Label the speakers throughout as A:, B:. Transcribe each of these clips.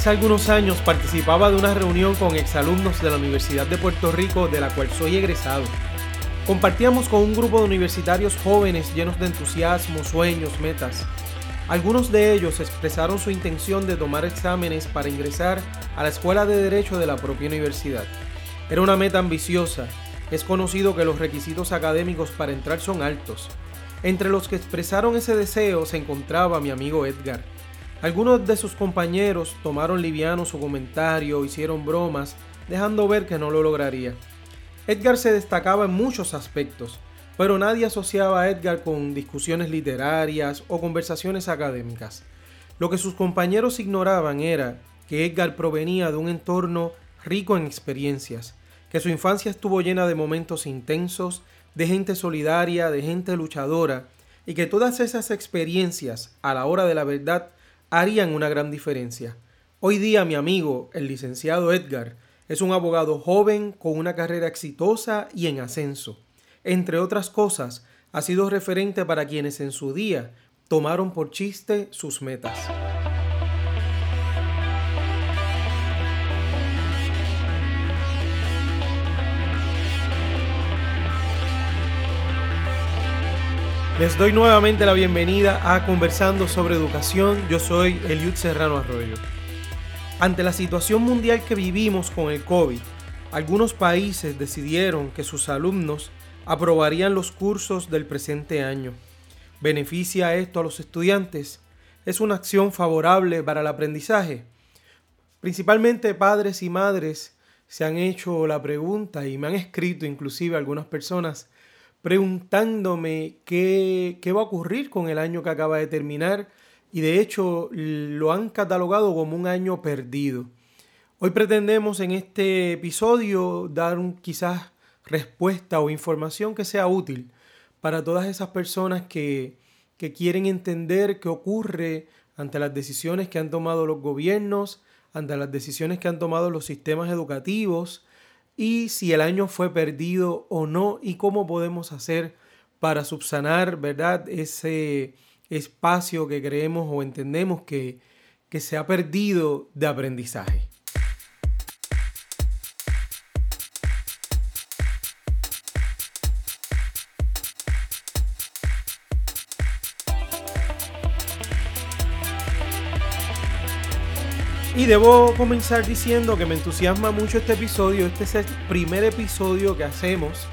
A: Hace algunos años participaba de una reunión con exalumnos de la Universidad de Puerto Rico de la cual soy egresado. Compartíamos con un grupo de universitarios jóvenes llenos de entusiasmo, sueños, metas. Algunos de ellos expresaron su intención de tomar exámenes para ingresar a la Escuela de Derecho de la propia universidad. Era una meta ambiciosa. Es conocido que los requisitos académicos para entrar son altos. Entre los que expresaron ese deseo se encontraba mi amigo Edgar. Algunos de sus compañeros tomaron liviano su comentario, hicieron bromas, dejando ver que no lo lograría. Edgar se destacaba en muchos aspectos, pero nadie asociaba a Edgar con discusiones literarias o conversaciones académicas. Lo que sus compañeros ignoraban era que Edgar provenía de un entorno rico en experiencias, que su infancia estuvo llena de momentos intensos, de gente solidaria, de gente luchadora, y que todas esas experiencias, a la hora de la verdad, harían una gran diferencia. Hoy día mi amigo, el licenciado Edgar, es un abogado joven con una carrera exitosa y en ascenso. Entre otras cosas, ha sido referente para quienes en su día tomaron por chiste sus metas. Les doy nuevamente la bienvenida a Conversando sobre Educación. Yo soy Eliud Serrano Arroyo. Ante la situación mundial que vivimos con el COVID, algunos países decidieron que sus alumnos aprobarían los cursos del presente año. ¿Beneficia esto a los estudiantes? ¿Es una acción favorable para el aprendizaje? Principalmente padres y madres se han hecho la pregunta y me han escrito inclusive algunas personas preguntándome qué, va a ocurrir con el año que acaba de terminar y de hecho lo han catalogado como un año perdido. Hoy pretendemos en este episodio dar un, quizás respuesta o información que sea útil para todas esas personas que, que quieren entender qué ocurre ante las decisiones que han tomado los gobiernos, ante las decisiones que han tomado los sistemas educativos, y si el año fue perdido o no y cómo podemos hacer para subsanar, ¿verdad? Ese espacio que creemos o entendemos que, que se ha perdido de aprendizaje. Y debo comenzar diciendo que me entusiasma mucho este episodio. Este es el primer episodio que hacemos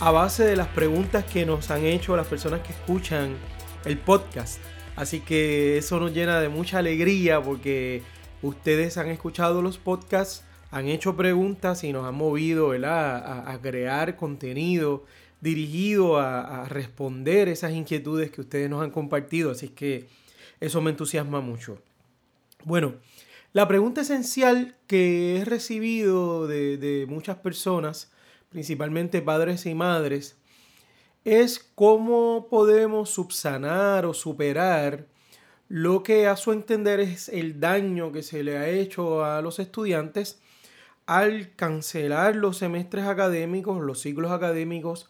A: a base de las preguntas que nos han hecho las personas que escuchan el podcast. Así que eso nos llena de mucha alegría porque ustedes han escuchado los podcasts, han hecho preguntas y nos han movido a, crear contenido dirigido a, a responder esas inquietudes que ustedes nos han compartido. Así que eso me entusiasma mucho. Bueno, la pregunta esencial que he recibido de, muchas personas, principalmente padres y madres, es cómo podemos subsanar o superar lo que a su entender es el daño que se le ha hecho a los estudiantes al cancelar los semestres académicos, los ciclos académicos,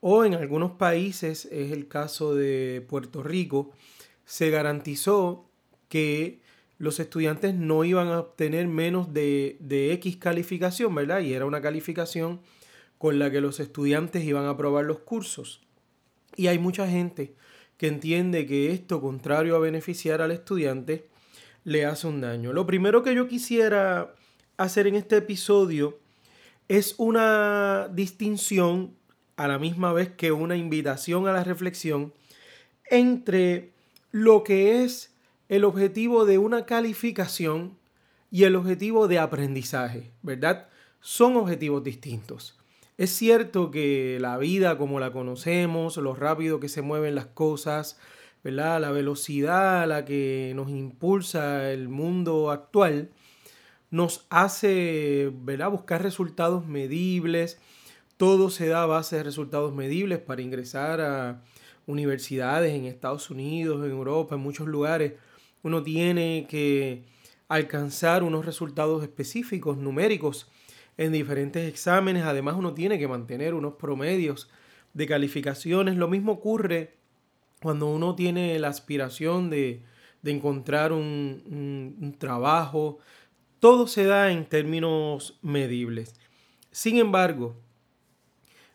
A: o en algunos países, es el caso de Puerto Rico, se garantizó que los estudiantes no iban a obtener menos de, de, X calificación, ¿verdad? Y era una calificación con la que los estudiantes iban a aprobar los cursos. Y hay mucha gente que entiende que esto, contrario a beneficiar al estudiante, le hace un daño. Lo primero que yo quisiera hacer en este episodio es una distinción a la misma vez que una invitación a la reflexión entre lo que es el objetivo de una calificación y el objetivo de aprendizaje, ¿verdad? Son objetivos distintos. Es cierto que la vida como la conocemos, lo rápido que se mueven las cosas, ¿verdad? La velocidad a la que nos impulsa el mundo actual nos hace, ¿verdad? Buscar resultados medibles. Todo se da a base de resultados medibles para ingresar a universidades en Estados Unidos, en Europa, en muchos lugares uno tiene que alcanzar unos resultados específicos, numéricos, en diferentes exámenes. Además, uno tiene que mantener unos promedios de calificaciones. Lo mismo ocurre cuando uno tiene la aspiración de, encontrar un, trabajo, todo se da en términos medibles. Sin embargo,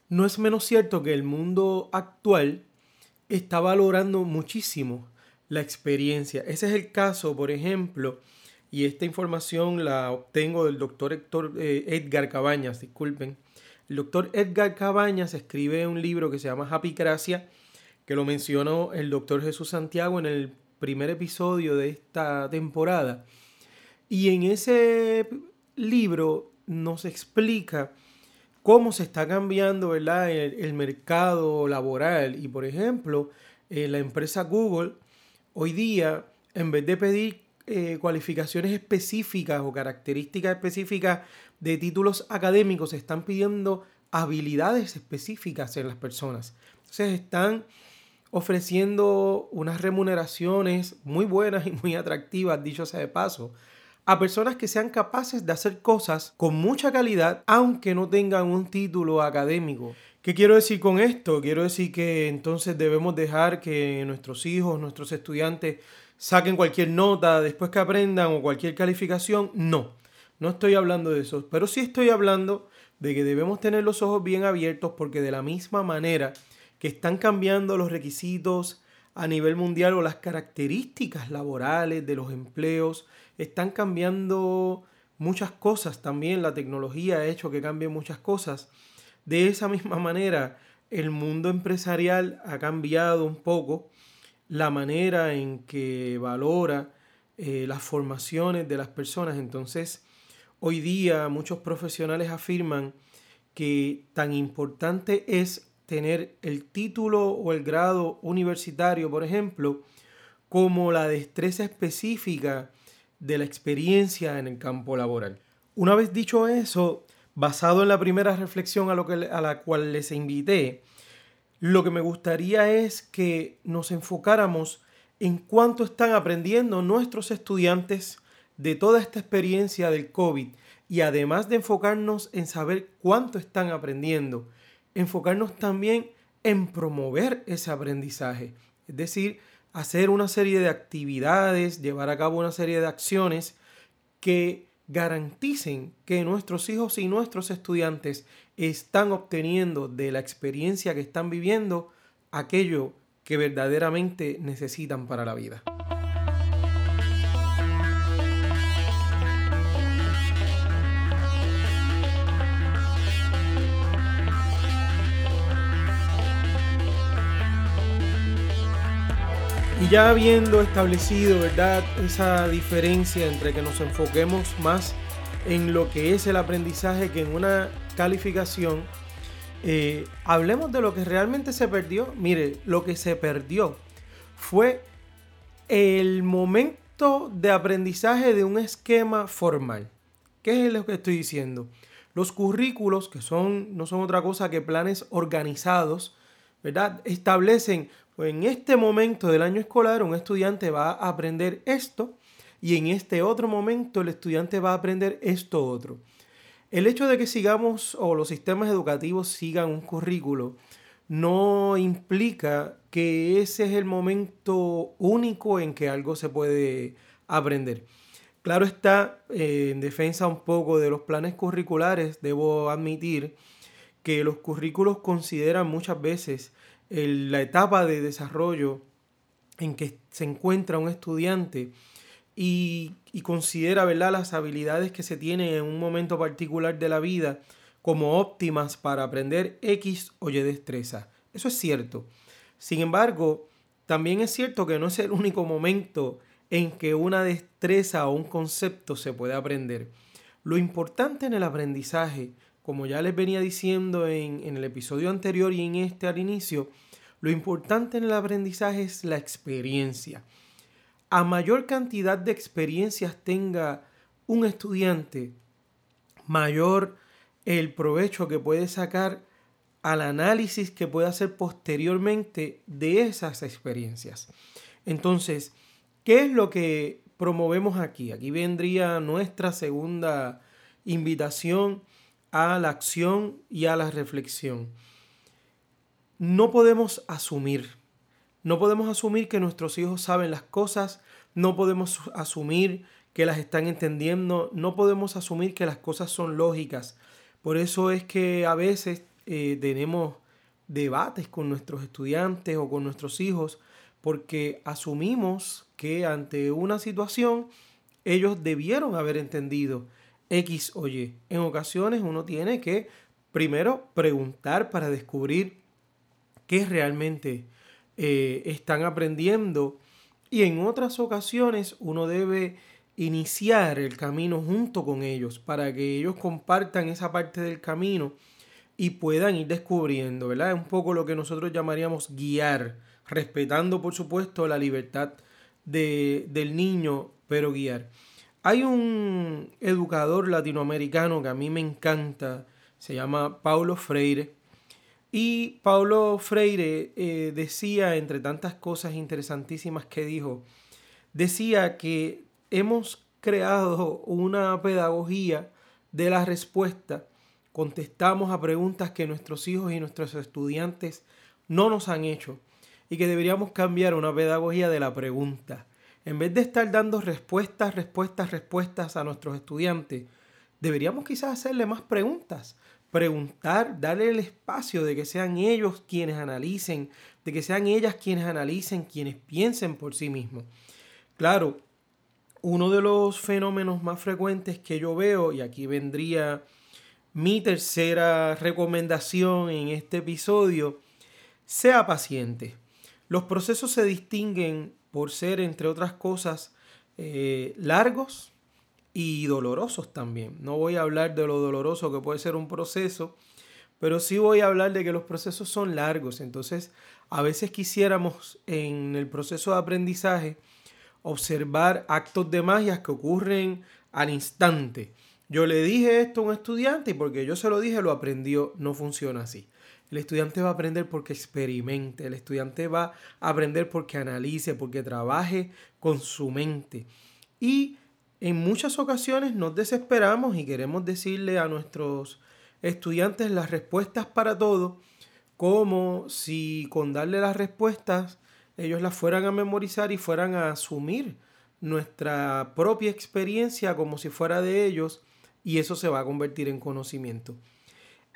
A: no es menos cierto que el mundo actual está valorando muchísimo la experiencia. Ese es el caso, por ejemplo, y esta información la obtengo del doctor eh, Edgar Cabañas, disculpen. El doctor Edgar Cabañas escribe un libro que se llama Happy Gracia, que lo mencionó el doctor Jesús Santiago en el primer episodio de esta temporada. Y en ese libro nos explica cómo se está cambiando ¿verdad? El, mercado laboral. Y por ejemplo, eh, la empresa Google hoy día, en vez de pedir eh, cualificaciones específicas o características específicas de títulos académicos, están pidiendo habilidades específicas en las personas. Entonces están ofreciendo unas remuneraciones muy buenas y muy atractivas, dicho sea de paso, a personas que sean capaces de hacer cosas con mucha calidad, aunque no tengan un título académico. ¿Qué quiero decir con esto? Quiero decir que entonces debemos dejar que nuestros hijos, nuestros estudiantes saquen cualquier nota después que aprendan o cualquier calificación. No, no estoy hablando de eso, pero sí estoy hablando de que debemos tener los ojos bien abiertos porque de la misma manera que están cambiando los requisitos a nivel mundial o las características laborales de los empleos, están cambiando muchas cosas también, la tecnología ha hecho que cambien muchas cosas. De esa misma manera, el mundo empresarial ha cambiado un poco la manera en que valora eh, las formaciones de las personas. Entonces, hoy día muchos profesionales afirman que tan importante es tener el título o el grado universitario, por ejemplo, como la destreza específica de la experiencia en el campo laboral. Una vez dicho eso, basado en la primera reflexión a, lo que, a la cual les invité, lo que me gustaría es que nos enfocáramos en cuánto están aprendiendo nuestros estudiantes de toda esta experiencia del COVID y además de enfocarnos en saber cuánto están aprendiendo, enfocarnos también en promover ese aprendizaje. Es decir, hacer una serie de actividades, llevar a cabo una serie de acciones que garanticen que nuestros hijos y nuestros estudiantes están obteniendo de la experiencia que están viviendo aquello que verdaderamente necesitan para la vida. Y ya habiendo establecido, ¿verdad? Esa diferencia entre que nos enfoquemos más en lo que es el aprendizaje que en una calificación, eh, hablemos de lo que realmente se perdió. Mire, lo que se perdió fue el momento de aprendizaje de un esquema formal. ¿Qué es lo que estoy diciendo? Los currículos, que son, no son otra cosa que planes organizados, ¿verdad? Establecen en este momento del año escolar un estudiante va a aprender esto y en este otro momento el estudiante va a aprender esto otro. El hecho de que sigamos o los sistemas educativos sigan un currículo no implica que ese es el momento único en que algo se puede aprender. Claro está, eh, en defensa un poco de los planes curriculares, debo admitir que los currículos consideran muchas veces la etapa de desarrollo en que se encuentra un estudiante y, considera ¿verdad? las habilidades que se tienen en un momento particular de la vida como óptimas para aprender X o Y destreza. Eso es cierto. Sin embargo, también es cierto que no es el único momento en que una destreza o un concepto se puede aprender. Lo importante en el aprendizaje como ya les venía diciendo en, el episodio anterior y en este al inicio, lo importante en el aprendizaje es la experiencia. A mayor cantidad de experiencias tenga un estudiante, mayor el provecho que puede sacar al análisis que puede hacer posteriormente de esas experiencias. Entonces, ¿qué es lo que promovemos aquí? Aquí vendría nuestra segunda invitación a la acción y a la reflexión. No podemos asumir, no podemos asumir que nuestros hijos saben las cosas, no podemos asumir que las están entendiendo. No podemos asumir que las cosas son lógicas. Por eso es que a veces eh, tenemos debates con nuestros estudiantes o con nuestros hijos porque asumimos que ante una situación ellos debieron haber entendido X o Y. En ocasiones uno tiene que primero preguntar para descubrir qué realmente eh, están aprendiendo y en otras ocasiones uno debe iniciar el camino junto con ellos para que ellos compartan esa parte del camino y puedan ir descubriendo, ¿verdad? Es un poco lo que nosotros llamaríamos guiar, respetando por supuesto la libertad de, del niño, pero guiar. Hay un educador latinoamericano que a mí me encanta, se llama Paulo Freire. Y Paulo Freire eh, decía, entre tantas cosas interesantísimas que dijo, decía que hemos creado una pedagogía de la respuesta, contestamos a preguntas que nuestros hijos y nuestros estudiantes no nos han hecho y que deberíamos cambiar una pedagogía de la pregunta. En vez de estar dando respuestas, respuestas, respuestas a nuestros estudiantes, deberíamos quizás hacerle más preguntas. Preguntar, darle el espacio de que sean ellos quienes analicen, de que sean ellas quienes analicen, quienes piensen por sí mismos. Claro, uno de los fenómenos más frecuentes que yo veo, y aquí vendría mi tercera recomendación en este episodio, sea paciente. Los procesos se distinguen por ser, entre otras cosas, eh, largos y dolorosos también. No voy a hablar de lo doloroso que puede ser un proceso, pero sí voy a hablar de que los procesos son largos. Entonces, a veces quisiéramos en el proceso de aprendizaje observar actos de magia que ocurren al instante. Yo le dije esto a un estudiante y porque yo se lo dije lo aprendió. No funciona así. El estudiante va a aprender porque experimente, el estudiante va a aprender porque analice, porque trabaje con su mente. Y en muchas ocasiones nos desesperamos y queremos decirle a nuestros estudiantes las respuestas para todo, como si con darle las respuestas ellos las fueran a memorizar y fueran a asumir nuestra propia experiencia como si fuera de ellos y eso se va a convertir en conocimiento.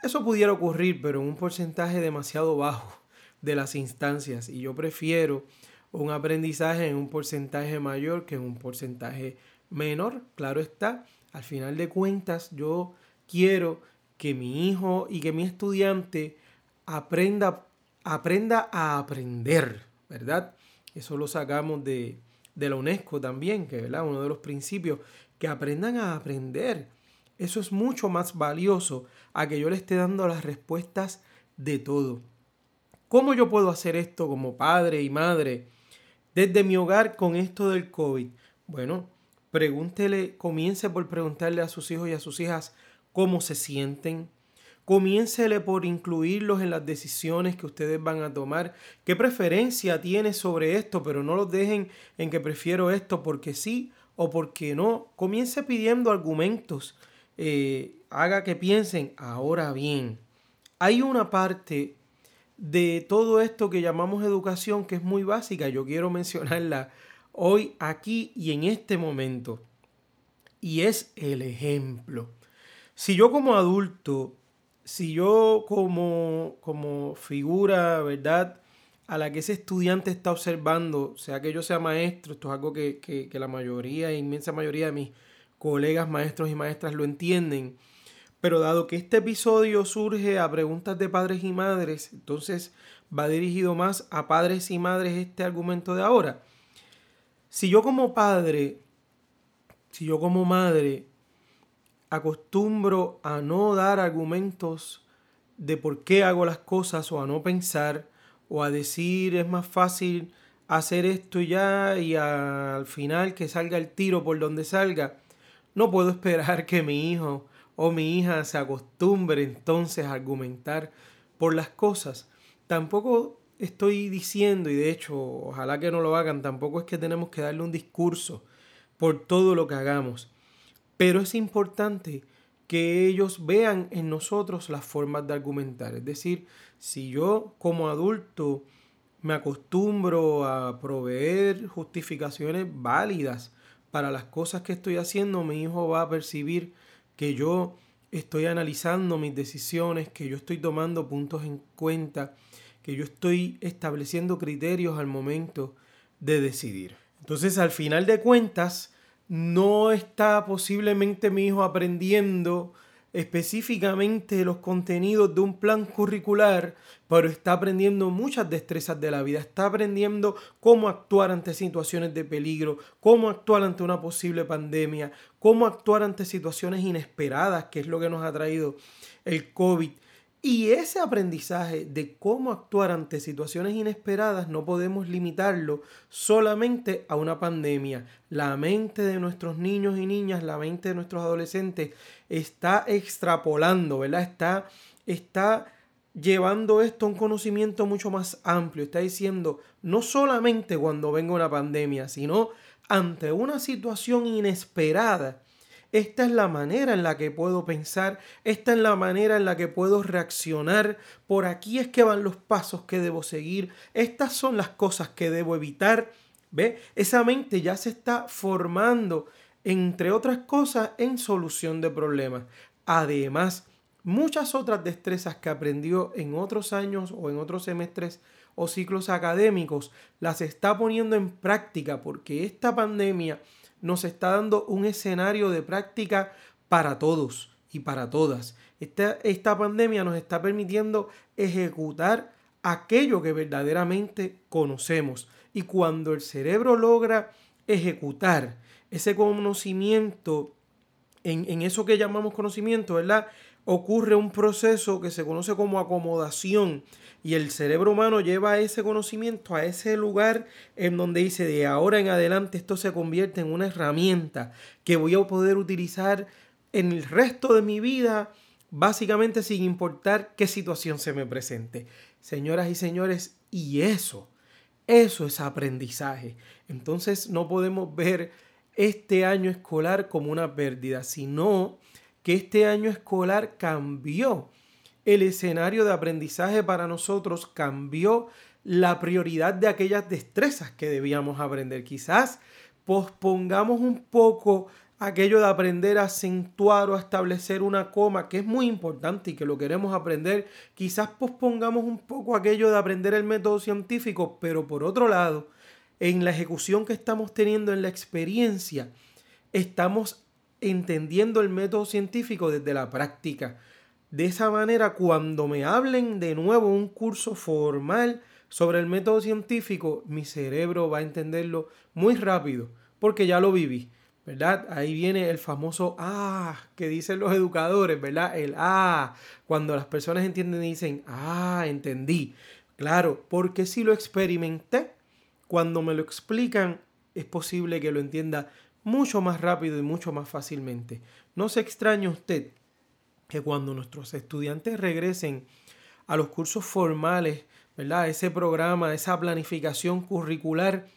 A: Eso pudiera ocurrir, pero en un porcentaje demasiado bajo de las instancias y yo prefiero un aprendizaje en un porcentaje mayor que en un porcentaje menor, claro está. Al final de cuentas, yo quiero que mi hijo y que mi estudiante aprenda, aprenda a aprender, ¿verdad? Eso lo sacamos de, de la UNESCO también, que es uno de los principios, que aprendan a aprender. Eso es mucho más valioso a que yo le esté dando las respuestas de todo. ¿Cómo yo puedo hacer esto como padre y madre desde mi hogar con esto del COVID? Bueno, pregúntele, comience por preguntarle a sus hijos y a sus hijas cómo se sienten. Comiéncele por incluirlos en las decisiones que ustedes van a tomar. ¿Qué preferencia tiene sobre esto? Pero no los dejen en que prefiero esto porque sí o porque no. Comience pidiendo argumentos eh, haga que piensen, ahora bien, hay una parte de todo esto que llamamos educación que es muy básica, yo quiero mencionarla hoy, aquí y en este momento, y es el ejemplo. Si yo como adulto, si yo como, como figura, ¿verdad? A la que ese estudiante está observando, sea que yo sea maestro, esto es algo que, que la mayoría, inmensa mayoría de mis colegas maestros y maestras lo entienden. Pero dado que este episodio surge a preguntas de padres y madres, entonces va dirigido más a padres y madres este argumento de ahora. Si yo como padre, si yo como madre acostumbro a no dar argumentos de por qué hago las cosas o a no pensar o a decir es más fácil hacer esto ya y al final que salga el tiro por donde salga, no puedo esperar que mi hijo o mi hija se acostumbre entonces a argumentar por las cosas. Tampoco estoy diciendo, y de hecho, ojalá que no lo hagan, tampoco es que tenemos que darle un discurso por todo lo que hagamos. Pero es importante que ellos vean en nosotros las formas de argumentar. Es decir, si yo como adulto me acostumbro a proveer justificaciones válidas para las cosas que estoy haciendo, mi hijo va a percibir que yo estoy analizando mis decisiones, que yo estoy tomando puntos en cuenta, que yo estoy estableciendo criterios al momento de decidir. Entonces, al final de cuentas, no está posiblemente mi hijo aprendiendo específicamente los contenidos de un plan curricular, pero está aprendiendo muchas destrezas de la vida, está aprendiendo cómo actuar ante situaciones de peligro, cómo actuar ante una posible pandemia, cómo actuar ante situaciones inesperadas, que es lo que nos ha traído el COVID. Y ese aprendizaje de cómo actuar ante situaciones inesperadas no podemos limitarlo solamente a una pandemia. La mente de nuestros niños y niñas, la mente de nuestros adolescentes está extrapolando, ¿verdad? Está, está llevando esto a un conocimiento mucho más amplio. Está diciendo, no solamente cuando venga una pandemia, sino ante una situación inesperada esta es la manera en la que puedo pensar, esta es la manera en la que puedo reaccionar, por aquí es que van los pasos que debo seguir, estas son las cosas que debo evitar. ¿Ve? Esa mente ya se está formando, entre otras cosas, en solución de problemas. Además, muchas otras destrezas que aprendió en otros años o en otros semestres o ciclos académicos, las está poniendo en práctica porque esta pandemia nos está dando un escenario de práctica para todos y para todas. Esta, esta pandemia nos está permitiendo ejecutar aquello que verdaderamente conocemos. Y cuando el cerebro logra ejecutar ese conocimiento en, en, eso que llamamos conocimiento, ¿verdad? Ocurre un proceso que se conoce como acomodación y el cerebro humano lleva ese conocimiento a ese lugar en donde dice de ahora en adelante esto se convierte en una herramienta que voy a poder utilizar en el resto de mi vida, básicamente sin importar qué situación se me presente. Señoras y señores, y eso, eso es aprendizaje. Entonces no podemos ver este año escolar como una pérdida, sino que este año escolar cambió el escenario de aprendizaje para nosotros cambió la prioridad de aquellas destrezas que debíamos aprender. Quizás pospongamos un poco aquello de aprender a acentuar o a establecer una coma, que es muy importante y que lo queremos aprender. Quizás pospongamos un poco aquello de aprender el método científico, pero por otro lado, en la ejecución que estamos teniendo en la experiencia, estamos entendiendo el método científico desde la práctica. De esa manera, cuando me hablen de nuevo un curso formal sobre el método científico, mi cerebro va a entenderlo muy rápido, porque ya lo viví, ¿verdad? Ahí viene el famoso ah que dicen los educadores, ¿verdad? El ah, cuando las personas entienden y dicen, ah, entendí. Claro, porque si lo experimenté, cuando me lo explican, es posible que lo entienda mucho más rápido y mucho más fácilmente. No se extrañe usted que cuando nuestros estudiantes regresen a los cursos formales, ¿verdad? Ese programa, esa planificación curricular,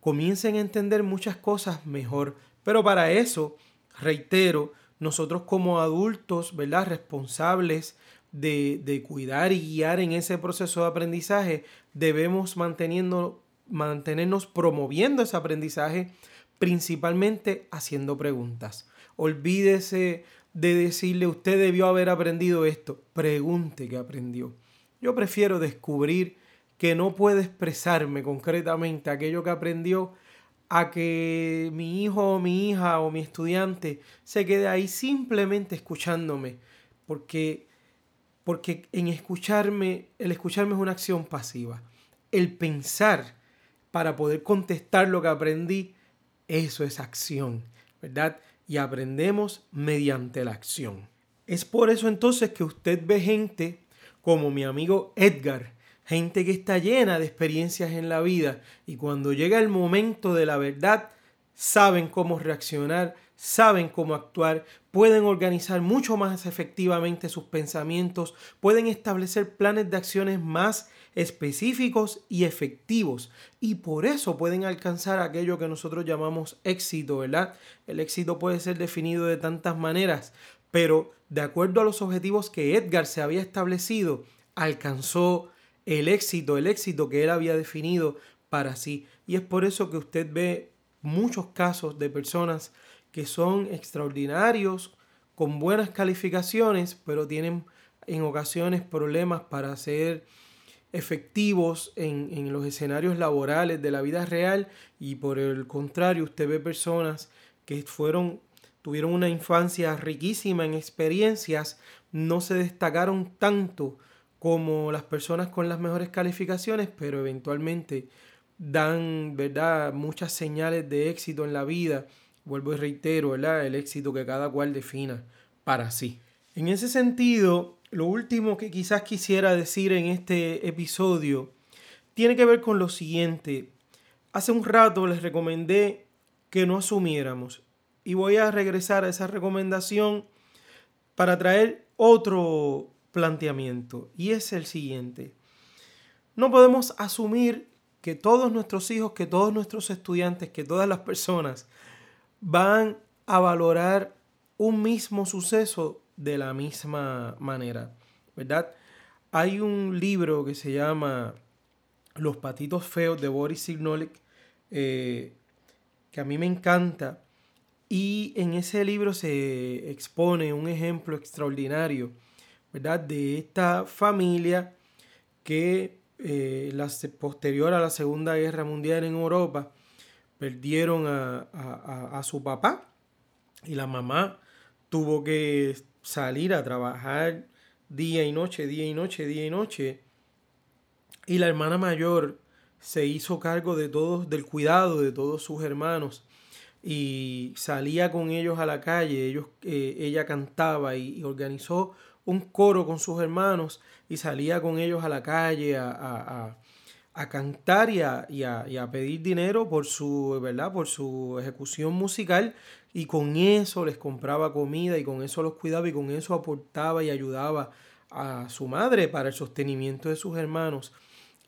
A: comiencen a entender muchas cosas mejor. Pero para eso, reitero, nosotros como adultos, ¿verdad? Responsables de, de cuidar y guiar en ese proceso de aprendizaje, debemos manteniendo, mantenernos promoviendo ese aprendizaje, principalmente haciendo preguntas. Olvídese de decirle usted debió haber aprendido esto. Pregunte qué aprendió. Yo prefiero descubrir que no puede expresarme concretamente aquello que aprendió a que mi hijo o mi hija o mi estudiante se quede ahí simplemente escuchándome. Porque, porque en escucharme, el escucharme es una acción pasiva. El pensar para poder contestar lo que aprendí, eso es acción, ¿verdad? y aprendemos mediante la acción. Es por eso entonces que usted ve gente como mi amigo Edgar, gente que está llena de experiencias en la vida y cuando llega el momento de la verdad, saben cómo reaccionar, saben cómo actuar, pueden organizar mucho más efectivamente sus pensamientos, pueden establecer planes de acciones más específicos y efectivos. Y por eso pueden alcanzar aquello que nosotros llamamos éxito, ¿verdad? El éxito puede ser definido de tantas maneras, pero de acuerdo a los objetivos que Edgar se había establecido, alcanzó el éxito, el éxito que él había definido para sí. Y es por eso que usted ve muchos casos de personas que son extraordinarios, con buenas calificaciones, pero tienen en ocasiones problemas para ser efectivos en, en, los escenarios laborales de la vida real y por el contrario usted ve personas que fueron tuvieron una infancia riquísima en experiencias no se destacaron tanto como las personas con las mejores calificaciones pero eventualmente dan verdad muchas señales de éxito en la vida. Vuelvo y reitero el éxito que cada cual defina para sí. En ese sentido lo último que quizás quisiera decir en este episodio tiene que ver con lo siguiente. Hace un rato les recomendé que no asumiéramos y voy a regresar a esa recomendación para traer otro planteamiento y es el siguiente. No podemos asumir que todos nuestros hijos, que todos nuestros estudiantes, que todas las personas van a valorar un mismo suceso de la misma manera, ¿verdad? Hay un libro que se llama Los patitos feos de Boris Signolik, eh, que a mí me encanta, y en ese libro se expone un ejemplo extraordinario, ¿verdad? De esta familia que eh, posterior a la Segunda Guerra Mundial en Europa perdieron a su papá y la mamá tuvo que salir a trabajar día y noche, día y noche, día y noche. Y la hermana mayor se hizo cargo de todos, del cuidado de todos sus hermanos y salía con ellos a la calle, ellos, eh, ella cantaba y, organizó un coro con sus hermanos y salía con ellos a la calle a, cantar y, y a, pedir dinero por su, ¿verdad? por su ejecución musical y con eso les compraba comida y con eso los cuidaba y con eso aportaba y ayudaba a su madre para el sostenimiento de sus hermanos.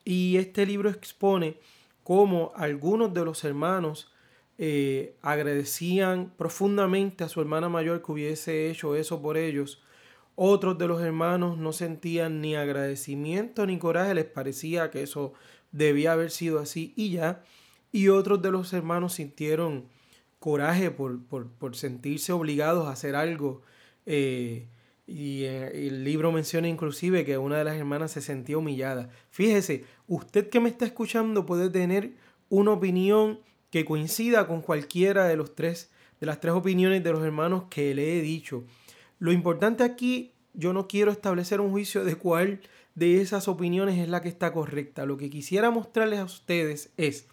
A: Y este libro expone cómo algunos de los hermanos eh, agradecían profundamente a su hermana mayor que hubiese hecho eso por ellos. Otros de los hermanos no sentían ni agradecimiento ni coraje, les parecía que eso debía haber sido así y ya. Y otros de los hermanos sintieron coraje por, sentirse obligados a hacer algo. Eh, y eh, el libro menciona inclusive que una de las hermanas se sentía humillada. Fíjese, usted que me está escuchando puede tener una opinión que coincida con cualquiera de los tres, de las tres opiniones de los hermanos que le he dicho. Lo importante aquí, yo no quiero establecer un juicio de cuál de esas opiniones es la que está correcta. Lo que quisiera mostrarles a ustedes es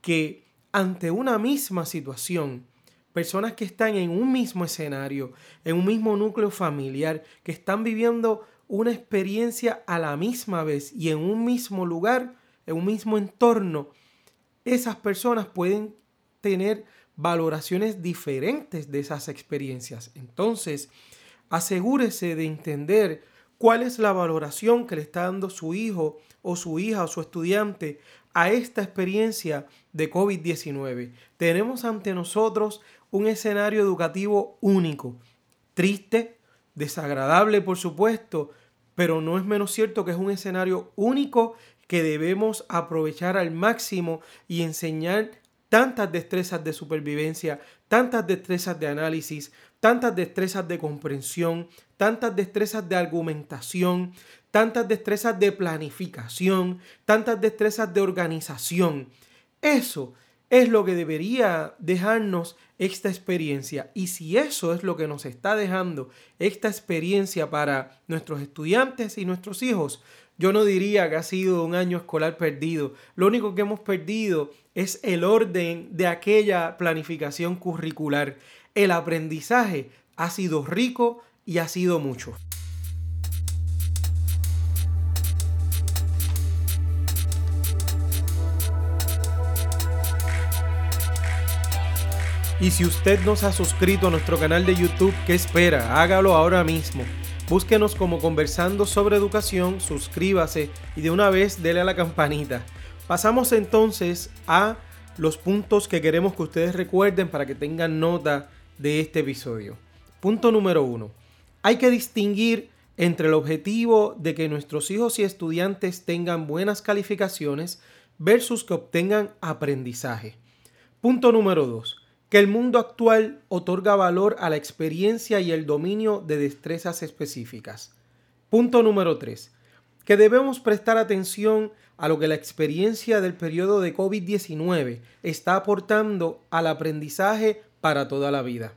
A: que ante una misma situación, personas que están en un mismo escenario, en un mismo núcleo familiar, que están viviendo una experiencia a la misma vez y en un mismo lugar, en un mismo entorno, esas personas pueden tener valoraciones diferentes de esas experiencias. Entonces, asegúrese de entender cuál es la valoración que le está dando su hijo o su hija o su estudiante a esta experiencia de COVID-19. Tenemos ante nosotros un escenario educativo único, triste, desagradable por supuesto, pero no es menos cierto que es un escenario único que debemos aprovechar al máximo y enseñar tantas destrezas de supervivencia, tantas destrezas de análisis, tantas destrezas de comprensión, tantas destrezas de argumentación, tantas destrezas de planificación, tantas destrezas de organización. Eso es lo que debería dejarnos esta experiencia. Y si eso es lo que nos está dejando esta experiencia para nuestros estudiantes y nuestros hijos, yo no diría que ha sido un año escolar perdido. Lo único que hemos perdido es el orden de aquella planificación curricular. El aprendizaje ha sido rico y ha sido mucho. Y si usted no se ha suscrito a nuestro canal de YouTube, ¿qué espera? Hágalo ahora mismo. Búsquenos como Conversando sobre Educación, suscríbase y de una vez dele a la campanita. Pasamos entonces a los puntos que queremos que ustedes recuerden para que tengan nota de este episodio. Punto número uno. Hay que distinguir entre el objetivo de que nuestros hijos y estudiantes tengan buenas calificaciones versus que obtengan aprendizaje. Punto número 2. Que el mundo actual otorga valor a la experiencia y el dominio de destrezas específicas. Punto número 3. Que debemos prestar atención a lo que la experiencia del periodo de COVID-19 está aportando al aprendizaje para toda la vida.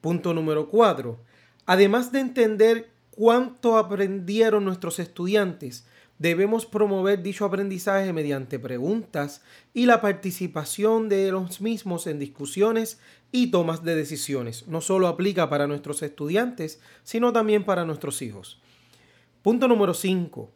A: Punto número 4. Además de entender cuánto aprendieron nuestros estudiantes, debemos promover dicho aprendizaje mediante preguntas y la participación de los mismos en discusiones y tomas de decisiones. No solo aplica para nuestros estudiantes, sino también para nuestros hijos. Punto número 5.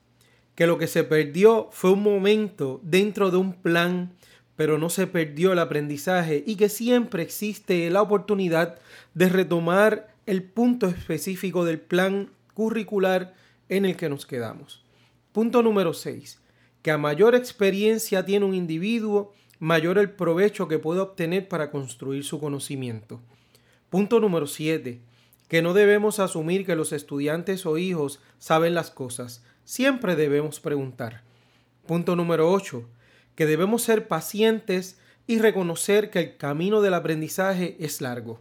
A: Que lo que se perdió fue un momento dentro de un plan, pero no se perdió el aprendizaje y que siempre existe la oportunidad de retomar el punto específico del plan curricular en el que nos quedamos. Punto número 6. Que a mayor experiencia tiene un individuo, mayor el provecho que puede obtener para construir su conocimiento. Punto número 7. Que no debemos asumir que los estudiantes o hijos saben las cosas. Siempre debemos preguntar. Punto número 8. Que debemos ser pacientes y reconocer que el camino del aprendizaje es largo.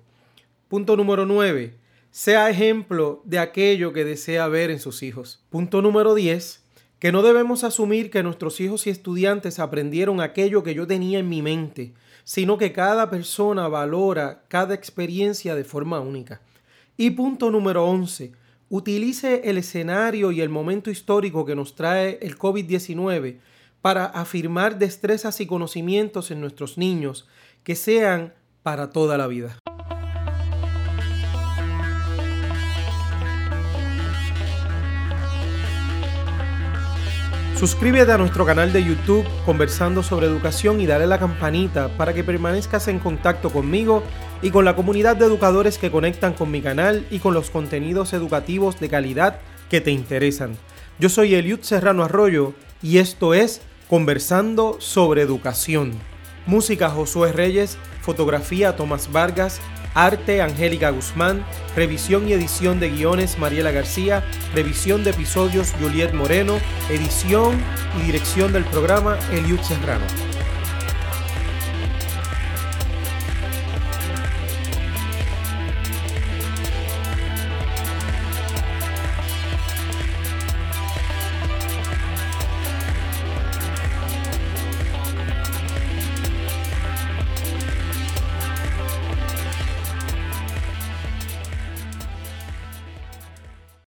A: Punto número 9. Sea ejemplo de aquello que desea ver en sus hijos. Punto número 10 que no debemos asumir que nuestros hijos y estudiantes aprendieron aquello que yo tenía en mi mente, sino que cada persona valora cada experiencia de forma única. Y punto número 11. Utilice el escenario y el momento histórico que nos trae el COVID-19 para afirmar destrezas y conocimientos en nuestros niños que sean para toda la vida. Suscríbete a nuestro canal de YouTube Conversando sobre Educación y dale la campanita para que permanezcas en contacto conmigo y con la comunidad de educadores que conectan con mi canal y con los contenidos educativos de calidad que te interesan. Yo soy Eliud Serrano Arroyo y esto es Conversando sobre Educación. Música Josué Reyes, fotografía Tomás Vargas, Arte Angélica Guzmán, revisión y edición de guiones Mariela García, revisión de episodios Juliet Moreno, edición y dirección del programa Eliud Serrano.